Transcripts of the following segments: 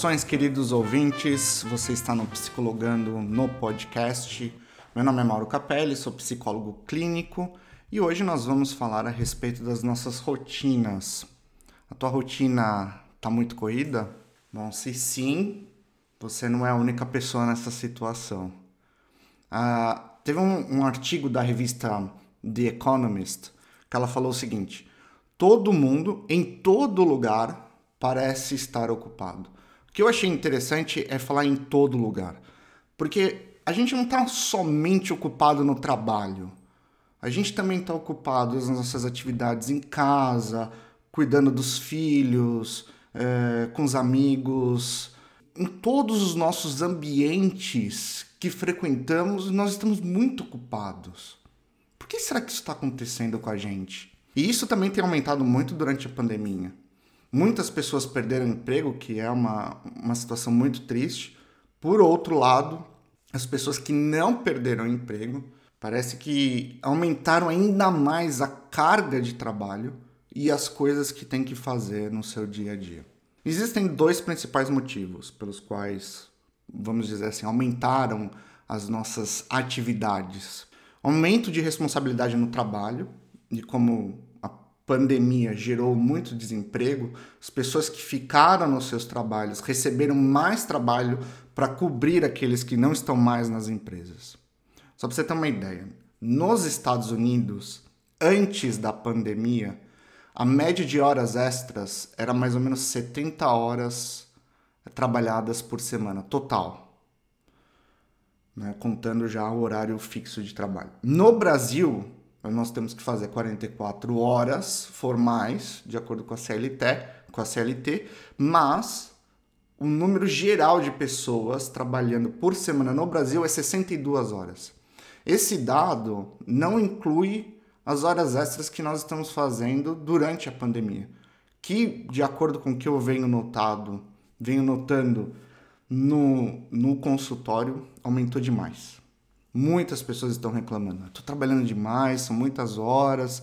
Saudações, queridos ouvintes. Você está no Psicologando no podcast. Meu nome é Mauro Capelli, sou psicólogo clínico e hoje nós vamos falar a respeito das nossas rotinas. A tua rotina está muito corrida? Bom, se sim, você não é a única pessoa nessa situação. Ah, teve um, um artigo da revista The Economist que ela falou o seguinte: todo mundo, em todo lugar, parece estar ocupado. O que eu achei interessante é falar em todo lugar, porque a gente não está somente ocupado no trabalho, a gente também está ocupado nas nossas atividades em casa, cuidando dos filhos, é, com os amigos, em todos os nossos ambientes que frequentamos, nós estamos muito ocupados. Por que será que isso está acontecendo com a gente? E isso também tem aumentado muito durante a pandemia. Muitas pessoas perderam emprego, que é uma, uma situação muito triste. Por outro lado, as pessoas que não perderam emprego, parece que aumentaram ainda mais a carga de trabalho e as coisas que tem que fazer no seu dia a dia. Existem dois principais motivos pelos quais, vamos dizer assim, aumentaram as nossas atividades. Aumento de responsabilidade no trabalho, e como pandemia gerou muito desemprego, as pessoas que ficaram nos seus trabalhos receberam mais trabalho para cobrir aqueles que não estão mais nas empresas. Só para você ter uma ideia, nos Estados Unidos, antes da pandemia, a média de horas extras era mais ou menos 70 horas trabalhadas por semana, total. Né, contando já o horário fixo de trabalho. No Brasil, nós temos que fazer 44 horas formais, de acordo com a CLT, com a CLT, mas o número geral de pessoas trabalhando por semana no Brasil é 62 horas. Esse dado não inclui as horas extras que nós estamos fazendo durante a pandemia, que, de acordo com o que eu venho notado, venho notando no, no consultório, aumentou demais. Muitas pessoas estão reclamando. Estou trabalhando demais, são muitas horas.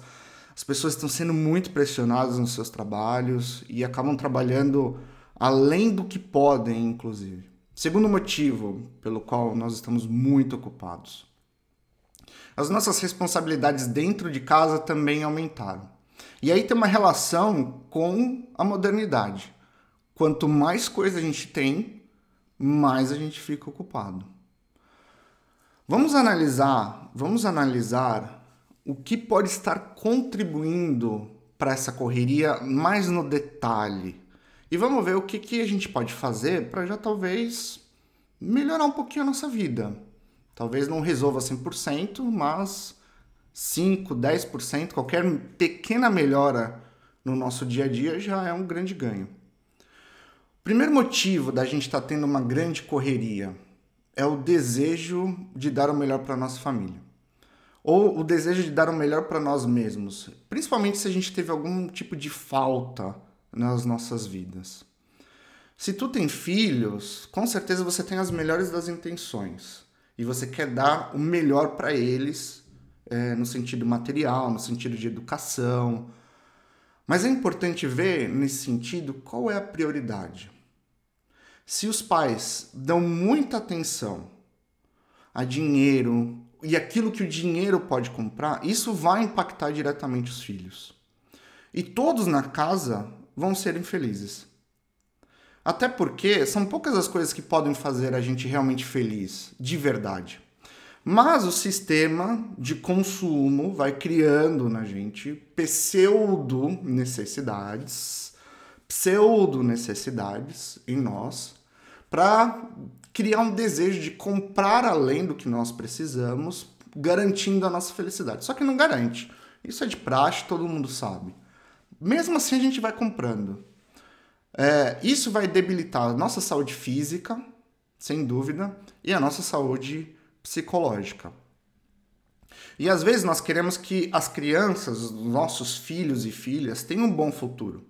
As pessoas estão sendo muito pressionadas nos seus trabalhos e acabam trabalhando além do que podem, inclusive. Segundo motivo pelo qual nós estamos muito ocupados. As nossas responsabilidades dentro de casa também aumentaram. E aí tem uma relação com a modernidade. Quanto mais coisa a gente tem, mais a gente fica ocupado. Vamos analisar, vamos analisar o que pode estar contribuindo para essa correria mais no detalhe. E vamos ver o que, que a gente pode fazer para já talvez melhorar um pouquinho a nossa vida. Talvez não resolva 100%, mas 5, 10%, qualquer pequena melhora no nosso dia a dia já é um grande ganho. O primeiro motivo da gente estar tá tendo uma grande correria é o desejo de dar o melhor para nossa família. Ou o desejo de dar o melhor para nós mesmos, principalmente se a gente teve algum tipo de falta nas nossas vidas. Se tu tem filhos, com certeza você tem as melhores das intenções e você quer dar o melhor para eles é, no sentido material, no sentido de educação. Mas é importante ver nesse sentido qual é a prioridade. Se os pais dão muita atenção a dinheiro e aquilo que o dinheiro pode comprar, isso vai impactar diretamente os filhos. E todos na casa vão ser infelizes. Até porque são poucas as coisas que podem fazer a gente realmente feliz, de verdade. Mas o sistema de consumo vai criando na gente pseudo necessidades, pseudo necessidades em nós para criar um desejo de comprar além do que nós precisamos, garantindo a nossa felicidade. Só que não garante. Isso é de praxe, todo mundo sabe. Mesmo assim, a gente vai comprando. É, isso vai debilitar a nossa saúde física, sem dúvida, e a nossa saúde psicológica. E às vezes nós queremos que as crianças, nossos filhos e filhas, tenham um bom futuro.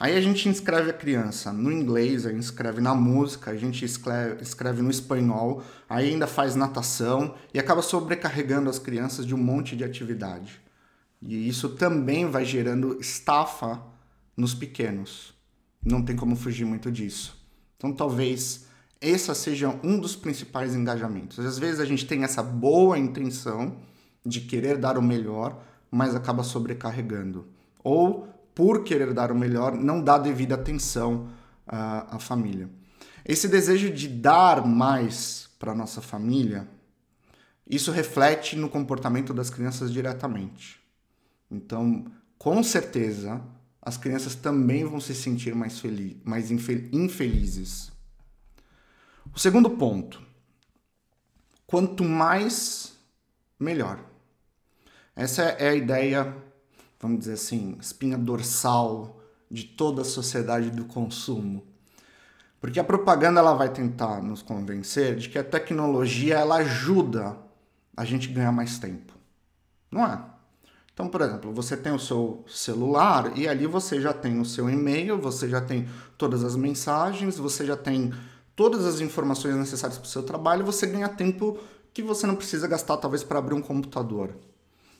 Aí a gente inscreve a criança no inglês, a gente escreve na música, a gente escreve, escreve no espanhol, aí ainda faz natação e acaba sobrecarregando as crianças de um monte de atividade. E isso também vai gerando estafa nos pequenos. Não tem como fugir muito disso. Então talvez esse seja um dos principais engajamentos. Às vezes a gente tem essa boa intenção de querer dar o melhor, mas acaba sobrecarregando. Ou, por querer dar o melhor, não dá devida atenção à, à família. Esse desejo de dar mais para nossa família, isso reflete no comportamento das crianças diretamente. Então, com certeza, as crianças também vão se sentir mais, feliz, mais infelizes. O segundo ponto: quanto mais, melhor. Essa é a ideia, vamos dizer assim, espinha dorsal de toda a sociedade do consumo. Porque a propaganda ela vai tentar nos convencer de que a tecnologia ela ajuda a gente ganhar mais tempo. Não é? Então, por exemplo, você tem o seu celular e ali você já tem o seu e-mail, você já tem todas as mensagens, você já tem todas as informações necessárias para o seu trabalho, você ganha tempo que você não precisa gastar talvez para abrir um computador.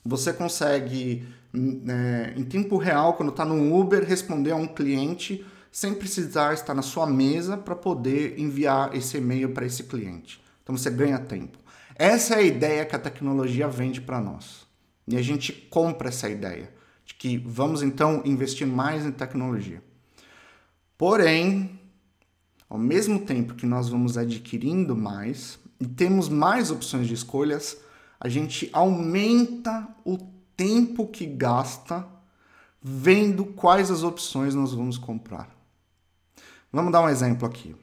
Você consegue, é, em tempo real, quando está no Uber, responder a um cliente sem precisar estar na sua mesa para poder enviar esse e-mail para esse cliente. Então você ganha tempo. Essa é a ideia que a tecnologia vende para nós. E a gente compra essa ideia de que vamos então investir mais em tecnologia. Porém, ao mesmo tempo que nós vamos adquirindo mais e temos mais opções de escolhas, a gente aumenta o tempo que gasta vendo quais as opções nós vamos comprar. Vamos dar um exemplo aqui.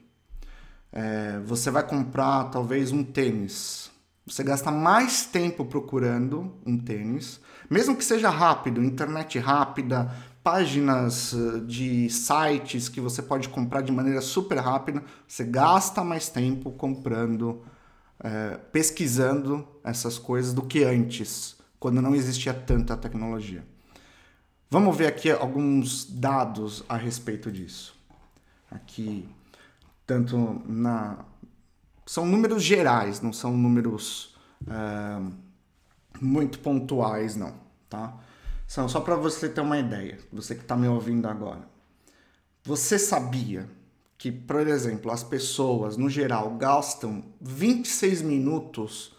É, você vai comprar talvez um tênis. Você gasta mais tempo procurando um tênis, mesmo que seja rápido, internet rápida, páginas eh, de sites que você pode comprar de maneira super rápida, você gasta mais tempo comprando, é, pesquisando essas coisas do que antes, quando não existia tanta tecnologia. Vamos ver aqui alguns dados a respeito disso. Aqui, tanto na. São números gerais, não são números é, muito pontuais, não, tá? São só para você ter uma ideia, você que está me ouvindo agora. Você sabia que, por exemplo, as pessoas no geral gastam 26 minutos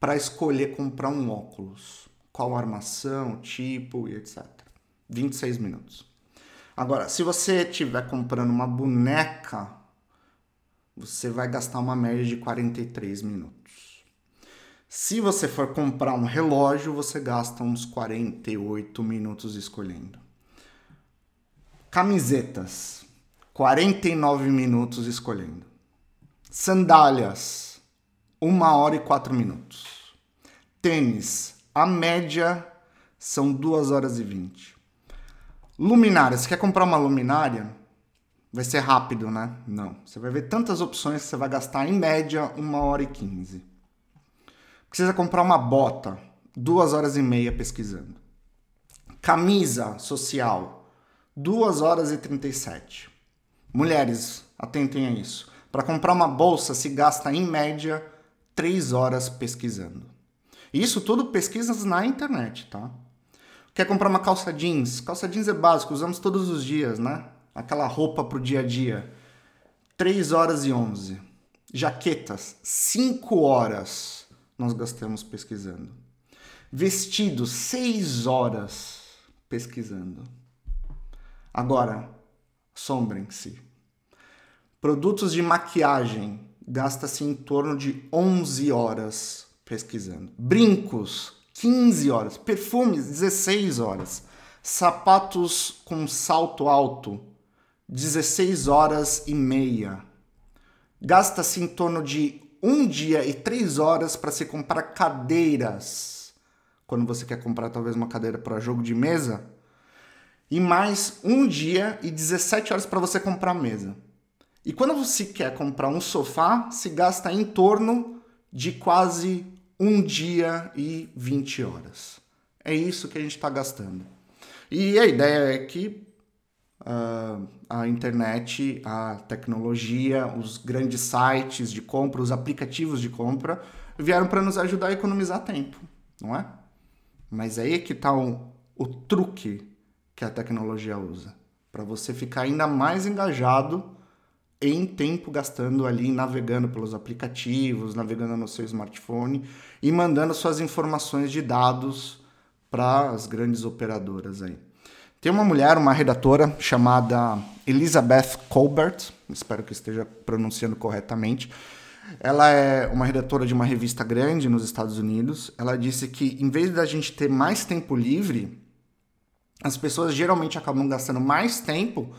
para escolher comprar um óculos? Qual armação, tipo e etc. 26 minutos. Agora, se você estiver comprando uma boneca, você vai gastar uma média de 43 minutos. Se você for comprar um relógio, você gasta uns 48 minutos escolhendo. Camisetas, 49 minutos escolhendo. Sandálias, 1 hora e 4 minutos. Tênis, a média são 2 horas e 20. Luminária, você quer comprar uma luminária? Vai ser rápido, né? Não. Você vai ver tantas opções que você vai gastar em média 1 hora e 15. Precisa comprar uma bota, duas horas e meia pesquisando. Camisa social, duas horas e 37. Mulheres, atentem a isso. Para comprar uma bolsa se gasta em média três horas pesquisando. Isso tudo pesquisas na internet, tá? Quer comprar uma calça jeans? Calça jeans é básico, usamos todos os dias, né? Aquela roupa pro dia a dia. 3 horas e 11. Jaquetas, 5 horas nós gastamos pesquisando. Vestido, seis horas pesquisando. Agora, sombrem-se. Produtos de maquiagem, gasta-se em torno de 11 horas pesquisando. Brincos, 15 horas. Perfumes, 16 horas. Sapatos com salto alto, 16 horas e meia. Gasta-se em torno de um dia e três horas para se comprar cadeiras. Quando você quer comprar talvez uma cadeira para jogo de mesa. E mais um dia e 17 horas para você comprar a mesa. E quando você quer comprar um sofá, se gasta em torno de quase um dia e 20 horas. É isso que a gente está gastando. E a ideia é que uh, a internet, a tecnologia, os grandes sites de compra, os aplicativos de compra vieram para nos ajudar a economizar tempo, não é? Mas aí é que está o, o truque que a tecnologia usa para você ficar ainda mais engajado em tempo gastando ali navegando pelos aplicativos, navegando no seu smartphone e mandando suas informações de dados para as grandes operadoras aí. Tem uma mulher, uma redatora chamada Elizabeth Colbert, espero que esteja pronunciando corretamente. Ela é uma redatora de uma revista grande nos Estados Unidos. Ela disse que em vez da gente ter mais tempo livre, as pessoas geralmente acabam gastando mais tempo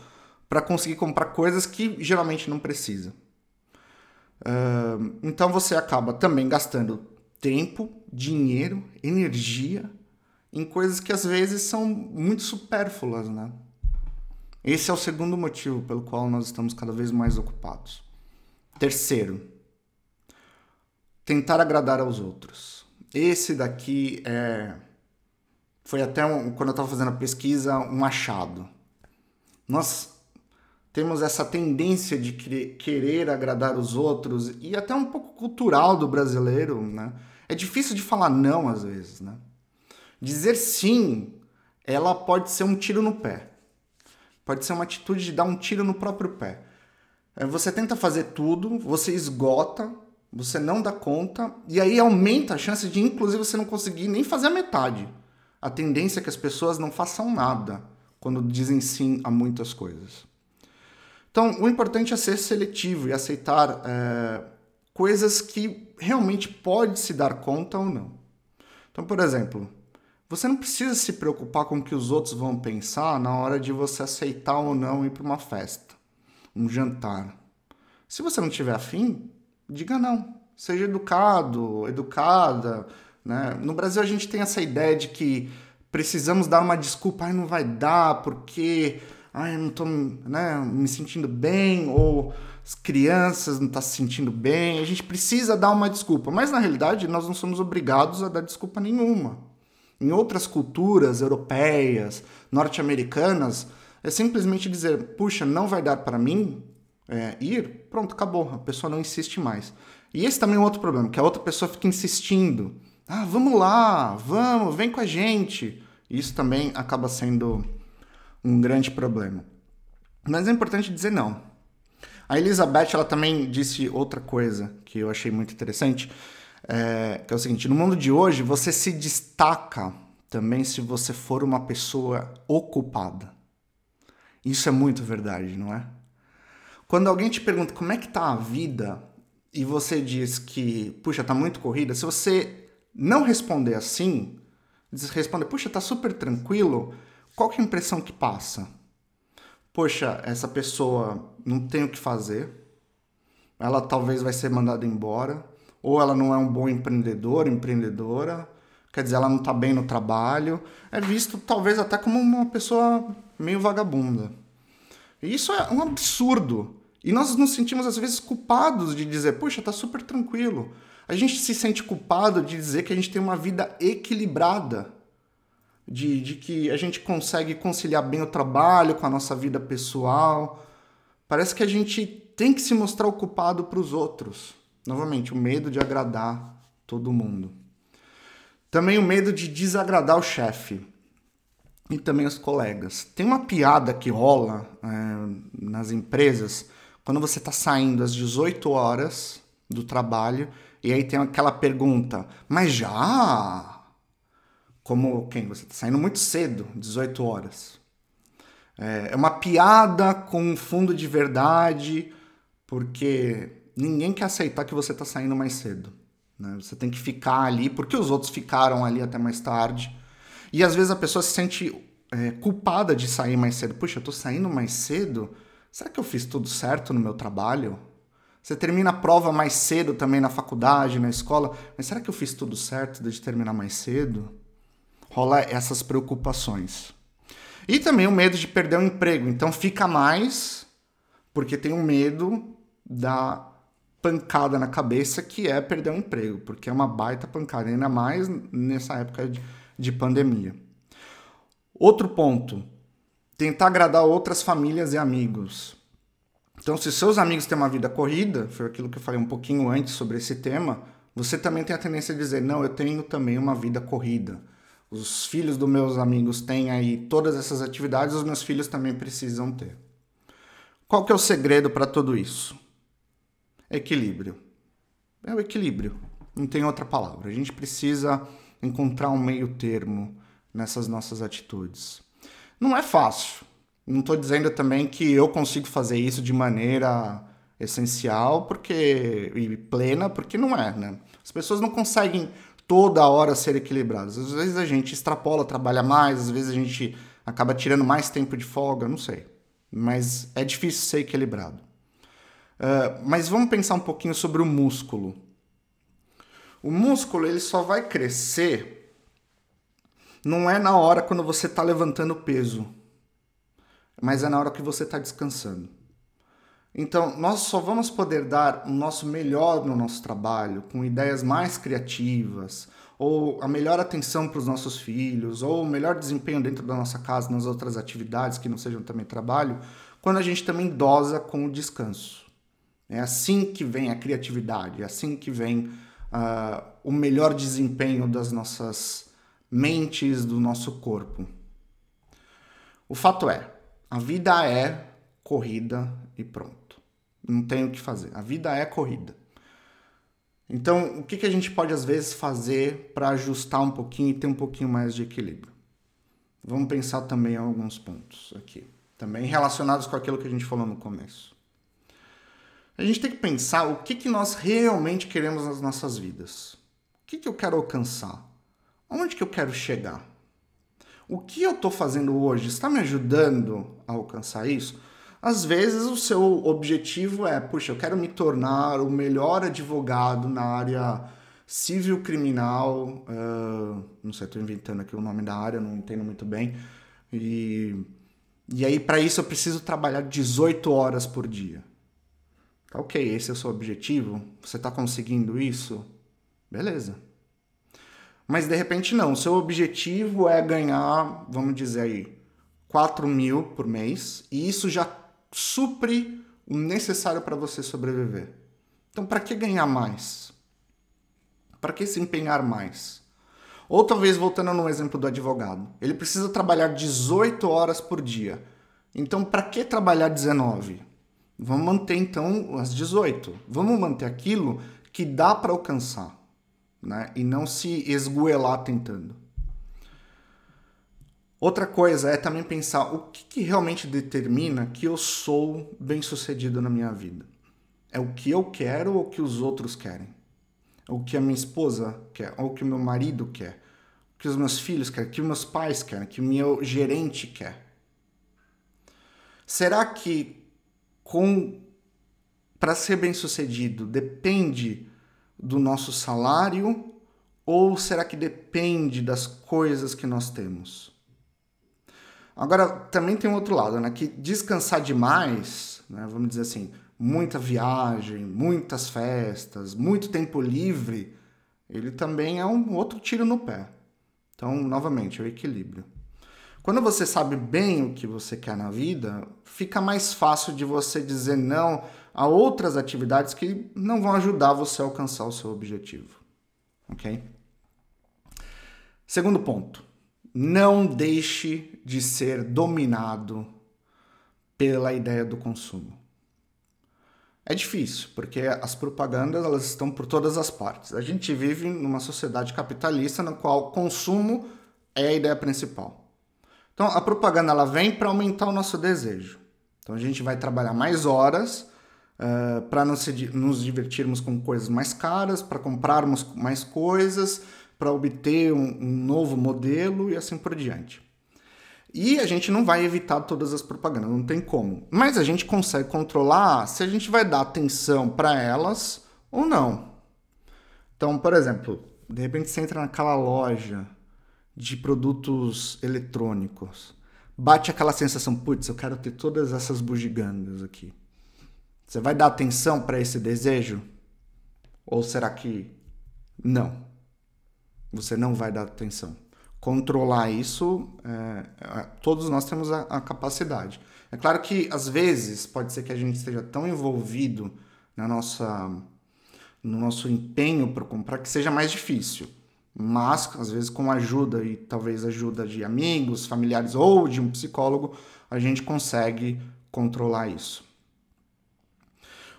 para conseguir comprar coisas que geralmente não precisa. Uh, então você acaba também gastando tempo, dinheiro, energia em coisas que às vezes são muito supérfluas, né? Esse é o segundo motivo pelo qual nós estamos cada vez mais ocupados. Terceiro, tentar agradar aos outros. Esse daqui é foi até um, quando eu estava fazendo a pesquisa um achado. Nós temos essa tendência de querer agradar os outros e até um pouco cultural do brasileiro, né? É difícil de falar não às vezes, né? Dizer sim, ela pode ser um tiro no pé. Pode ser uma atitude de dar um tiro no próprio pé. É, você tenta fazer tudo, você esgota, você não dá conta, e aí aumenta a chance de, inclusive, você não conseguir nem fazer a metade. A tendência é que as pessoas não façam nada quando dizem sim a muitas coisas. Então, o importante é ser seletivo e aceitar é, coisas que realmente pode se dar conta ou não. Então, por exemplo, você não precisa se preocupar com o que os outros vão pensar na hora de você aceitar ou não ir para uma festa, um jantar. Se você não tiver afim, diga não. Seja educado, educada. Né? No Brasil a gente tem essa ideia de que precisamos dar uma desculpa, ai, não vai dar, porque ai, não estou né, me sentindo bem, ou as crianças não estão tá se sentindo bem. A gente precisa dar uma desculpa, mas na realidade nós não somos obrigados a dar desculpa nenhuma. Em outras culturas europeias, norte-americanas, é simplesmente dizer: puxa, não vai dar para mim é, ir, pronto, acabou, a pessoa não insiste mais. E esse também é um outro problema, que a outra pessoa fica insistindo: ah, vamos lá, vamos, vem com a gente. Isso também acaba sendo um grande problema. Mas é importante dizer não. A Elizabeth ela também disse outra coisa que eu achei muito interessante é, que é o seguinte: no mundo de hoje, você se destaca também se você for uma pessoa ocupada. Isso é muito verdade, não é? Quando alguém te pergunta como é que tá a vida e você diz que, puxa, tá muito corrida, se você não responder assim, responder, puxa, tá super tranquilo, qual que é a impressão que passa? Poxa, essa pessoa não tem o que fazer, ela talvez vai ser mandada embora, ou ela não é um bom empreendedor, empreendedora, quer dizer, ela não está bem no trabalho, é visto talvez até como uma pessoa meio vagabunda. E isso é um absurdo. E nós nos sentimos às vezes culpados de dizer, poxa, tá super tranquilo. A gente se sente culpado de dizer que a gente tem uma vida equilibrada, de, de que a gente consegue conciliar bem o trabalho com a nossa vida pessoal. Parece que a gente tem que se mostrar ocupado para os outros. Novamente, o medo de agradar todo mundo. Também o medo de desagradar o chefe e também os colegas. Tem uma piada que rola é, nas empresas quando você está saindo às 18 horas do trabalho e aí tem aquela pergunta, mas já? Como quem? Você está saindo muito cedo, 18 horas. É, é uma piada com um fundo de verdade, porque ninguém quer aceitar que você está saindo mais cedo. Né? Você tem que ficar ali, porque os outros ficaram ali até mais tarde. E às vezes a pessoa se sente é, culpada de sair mais cedo. Puxa, eu estou saindo mais cedo? Será que eu fiz tudo certo no meu trabalho? Você termina a prova mais cedo também na faculdade, na escola, mas será que eu fiz tudo certo de terminar mais cedo? Rola essas preocupações. E também o medo de perder o emprego. Então fica mais, porque tem o medo da pancada na cabeça que é perder o emprego, porque é uma baita pancada, ainda mais nessa época de pandemia. Outro ponto, tentar agradar outras famílias e amigos. Então, se seus amigos têm uma vida corrida, foi aquilo que eu falei um pouquinho antes sobre esse tema, você também tem a tendência de dizer: não, eu tenho também uma vida corrida. Os filhos dos meus amigos têm aí todas essas atividades, os meus filhos também precisam ter. Qual que é o segredo para tudo isso? Equilíbrio. É o equilíbrio. Não tem outra palavra. A gente precisa encontrar um meio termo nessas nossas atitudes. Não é fácil. Não estou dizendo também que eu consigo fazer isso de maneira essencial porque e plena, porque não é, né? As pessoas não conseguem toda hora ser equilibradas. Às vezes a gente extrapola, trabalha mais, às vezes a gente acaba tirando mais tempo de folga, não sei. Mas é difícil ser equilibrado. Uh, mas vamos pensar um pouquinho sobre o músculo. O músculo ele só vai crescer não é na hora quando você está levantando peso, mas é na hora que você está descansando. Então, nós só vamos poder dar o nosso melhor no nosso trabalho, com ideias mais criativas, ou a melhor atenção para os nossos filhos, ou o melhor desempenho dentro da nossa casa nas outras atividades que não sejam também trabalho, quando a gente também dosa com o descanso. É assim que vem a criatividade, é assim que vem uh, o melhor desempenho das nossas mentes, do nosso corpo. O fato é, a vida é corrida e pronto. Não tem o que fazer. A vida é corrida. Então, o que, que a gente pode às vezes fazer para ajustar um pouquinho e ter um pouquinho mais de equilíbrio? Vamos pensar também em alguns pontos aqui, também relacionados com aquilo que a gente falou no começo. A gente tem que pensar o que, que nós realmente queremos nas nossas vidas. O que, que eu quero alcançar? Onde que eu quero chegar? O que eu estou fazendo hoje está me ajudando a alcançar isso? Às vezes o seu objetivo é, puxa, eu quero me tornar o melhor advogado na área civil criminal, uh, não sei, estou inventando aqui o nome da área, não entendo muito bem. E, e aí, para isso, eu preciso trabalhar 18 horas por dia. Tá ok, esse é o seu objetivo? Você está conseguindo isso? Beleza. Mas de repente não, seu objetivo é ganhar, vamos dizer aí, 4 mil por mês, e isso já supre o necessário para você sobreviver. Então, para que ganhar mais? Para que se empenhar mais? Ou talvez voltando no exemplo do advogado, ele precisa trabalhar 18 horas por dia. Então, para que trabalhar 19? Vamos manter então as 18. Vamos manter aquilo que dá para alcançar, né? E não se esgoelar tentando. Outra coisa é também pensar o que, que realmente determina que eu sou bem sucedido na minha vida. É o que eu quero ou o que os outros querem? É o que a minha esposa quer, ou o que o meu marido quer, o que os meus filhos querem, o que os meus pais querem, o que o meu gerente quer. Será que com para ser bem sucedido depende do nosso salário ou será que depende das coisas que nós temos? Agora, também tem um outro lado, né? Que descansar demais, né? vamos dizer assim, muita viagem, muitas festas, muito tempo livre, ele também é um outro tiro no pé. Então, novamente, é o equilíbrio. Quando você sabe bem o que você quer na vida, fica mais fácil de você dizer não a outras atividades que não vão ajudar você a alcançar o seu objetivo. Ok? Segundo ponto não deixe de ser dominado pela ideia do consumo. É difícil, porque as propagandas elas estão por todas as partes. A gente vive numa sociedade capitalista na qual o consumo é a ideia principal. Então a propaganda ela vem para aumentar o nosso desejo. Então a gente vai trabalhar mais horas uh, para nos, nos divertirmos com coisas mais caras, para comprarmos mais coisas, para obter um, um novo modelo e assim por diante. E a gente não vai evitar todas as propagandas, não tem como. Mas a gente consegue controlar se a gente vai dar atenção para elas ou não. Então, por exemplo, de repente você entra naquela loja de produtos eletrônicos, bate aquela sensação, putz, eu quero ter todas essas bugigangas aqui. Você vai dar atenção para esse desejo? Ou será que não? você não vai dar atenção. Controlar isso, é, é, todos nós temos a, a, capacidade. É claro que às vezes pode ser que a gente esteja tão envolvido na nossa, no nosso empenho para comprar que seja mais difícil. Mas, às vezes, com ajuda e talvez ajuda de amigos, familiares ou de um psicólogo, a gente consegue controlar isso.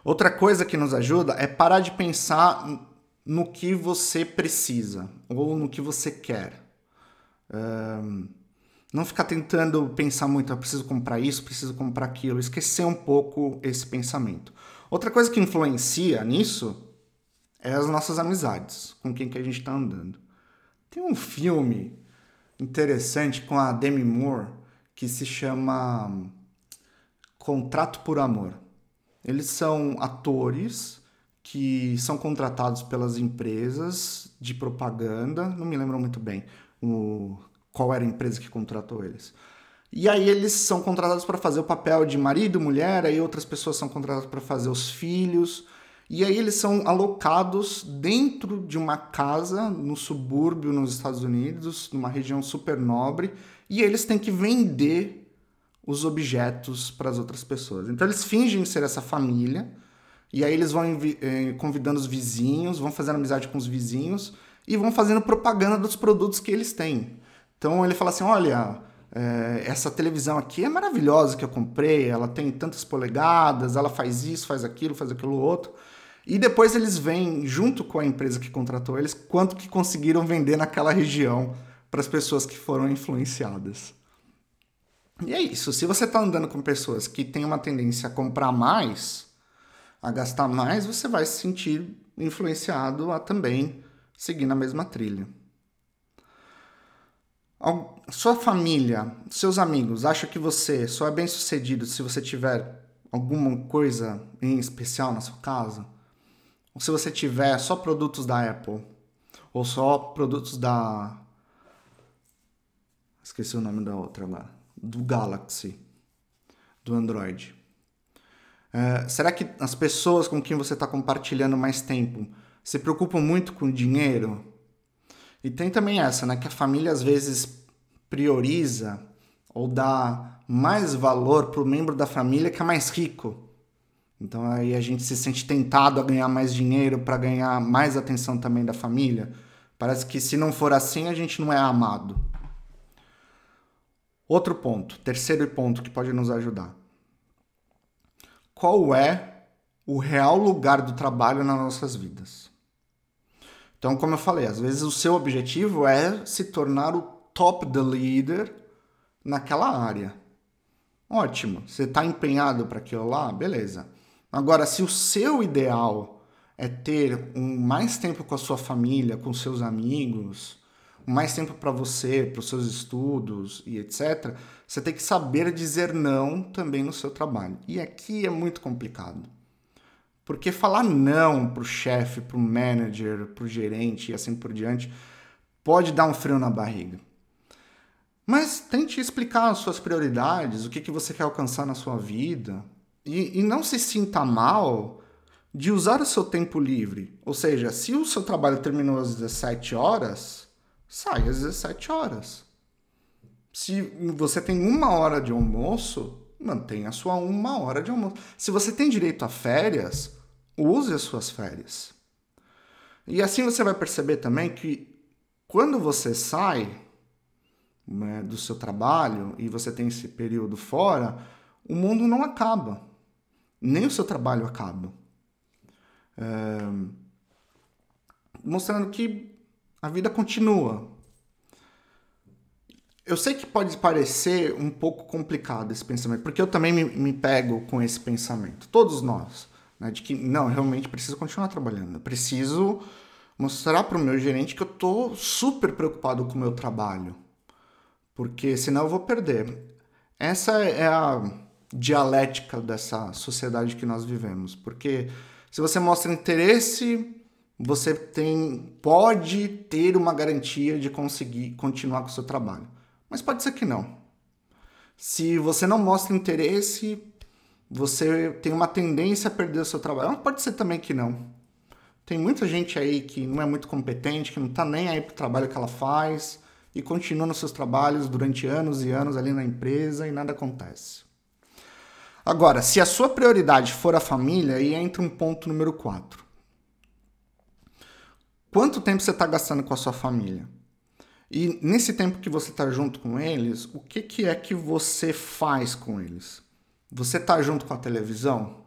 Outra coisa que nos ajuda é parar de pensar no que você precisa ou no que você quer. Um, não ficar tentando pensar muito, eu ah, preciso comprar isso, preciso comprar aquilo, esquecer um pouco esse pensamento. Outra coisa que influencia nisso é as nossas amizades, com quem que a gente está andando. Tem um filme interessante com a Demi Moore que se chama Contrato por Amor. Eles são atores que são contratados pelas empresas de propaganda, não me lembro muito bem o, qual era a empresa que contratou eles. E aí eles são contratados para fazer o papel de marido, mulher, aí outras pessoas são contratadas para fazer os filhos. E aí eles são alocados dentro de uma casa no subúrbio nos Estados Unidos, numa região super nobre, e eles têm que vender os objetos para as outras pessoas. Então eles fingem ser essa família, e aí eles vão eh, convidando os vizinhos, vão fazendo amizade com os vizinhos e vão fazendo propaganda dos produtos que eles têm. Então ele fala assim: olha, é, essa televisão aqui é maravilhosa que eu comprei, ela tem tantas polegadas, ela faz isso, faz aquilo, faz aquilo outro. E depois eles vêm, junto com a empresa que contratou eles, quanto que conseguiram vender naquela região para as pessoas que foram influenciadas. E é isso. Se você está andando com pessoas que têm uma tendência a comprar mais, a gastar mais, você vai se sentir influenciado a também seguir na mesma trilha. Sua família, seus amigos, acham que você só é bem sucedido se você tiver alguma coisa em especial na sua casa? Ou se você tiver só produtos da Apple? Ou só produtos da. Esqueci o nome da outra agora do Galaxy, do Android. É, será que as pessoas com quem você está compartilhando mais tempo se preocupam muito com dinheiro? E tem também essa, né? Que a família às vezes prioriza ou dá mais valor para o membro da família que é mais rico. Então aí a gente se sente tentado a ganhar mais dinheiro para ganhar mais atenção também da família. Parece que se não for assim, a gente não é amado. Outro ponto, terceiro ponto que pode nos ajudar. Qual é o real lugar do trabalho nas nossas vidas? Então, como eu falei, às vezes o seu objetivo é se tornar o top the leader naquela área. Ótimo, você está empenhado para aquilo lá, beleza. Agora, se o seu ideal é ter um mais tempo com a sua família, com seus amigos, mais tempo para você, para os seus estudos e etc., você tem que saber dizer não também no seu trabalho. E aqui é muito complicado. Porque falar não para o chefe, para o manager, para o gerente e assim por diante pode dar um frio na barriga. Mas tente explicar as suas prioridades, o que, que você quer alcançar na sua vida. E, e não se sinta mal de usar o seu tempo livre. Ou seja, se o seu trabalho terminou às 17 horas, sai às 17 horas. Se você tem uma hora de almoço, mantenha a sua uma hora de almoço. Se você tem direito a férias, use as suas férias. E assim você vai perceber também que quando você sai né, do seu trabalho e você tem esse período fora, o mundo não acaba. Nem o seu trabalho acaba. É... Mostrando que a vida continua. Eu sei que pode parecer um pouco complicado esse pensamento, porque eu também me, me pego com esse pensamento. Todos nós. Né, de que, não, realmente preciso continuar trabalhando. Preciso mostrar para o meu gerente que eu estou super preocupado com o meu trabalho. Porque senão eu vou perder. Essa é a dialética dessa sociedade que nós vivemos. Porque se você mostra interesse você tem pode ter uma garantia de conseguir continuar com o seu trabalho. Mas pode ser que não. Se você não mostra interesse, você tem uma tendência a perder o seu trabalho. Mas pode ser também que não. Tem muita gente aí que não é muito competente, que não está nem aí para o trabalho que ela faz e continua nos seus trabalhos durante anos e anos ali na empresa e nada acontece. Agora, se a sua prioridade for a família, aí entra um ponto número 4 quanto tempo você está gastando com a sua família. E nesse tempo que você está junto com eles, o que, que é que você faz com eles? Você está junto com a televisão?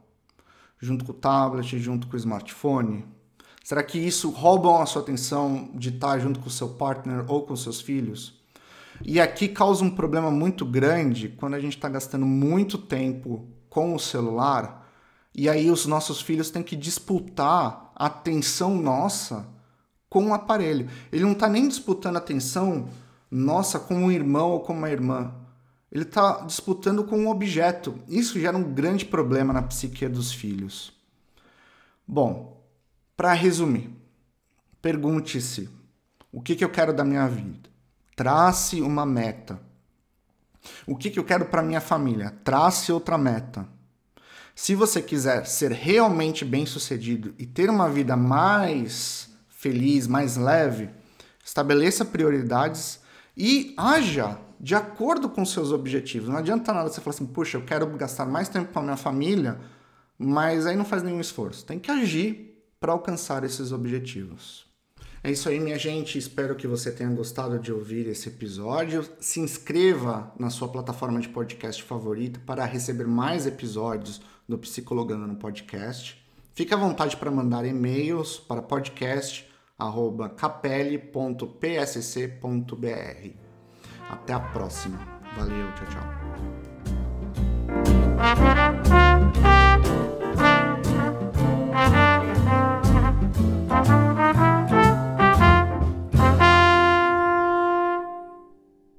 junto com o tablet, junto com o smartphone? Será que isso rouba a sua atenção de estar junto com o seu partner ou com seus filhos? E aqui causa um problema muito grande quando a gente está gastando muito tempo com o celular e aí os nossos filhos têm que disputar a atenção nossa com o aparelho. Ele não está nem disputando atenção nossa com um irmão ou com uma irmã. Ele está disputando com um objeto. Isso gera um grande problema na psique dos filhos. Bom, para resumir, pergunte-se: o que, que eu quero da minha vida? Trace uma meta. O que, que eu quero para minha família? Trace outra meta. Se você quiser ser realmente bem-sucedido e ter uma vida mais feliz, mais leve, estabeleça prioridades e haja de acordo com seus objetivos. Não adianta nada você falar assim, puxa, eu quero gastar mais tempo com a minha família, mas aí não faz nenhum esforço. Tem que agir para alcançar esses objetivos. É isso aí, minha gente. Espero que você tenha gostado de ouvir esse episódio. Se inscreva na sua plataforma de podcast favorita para receber mais episódios do Psicologando no Podcast. Fique à vontade para mandar e-mails para arroba Até a próxima. Valeu, tchau, tchau.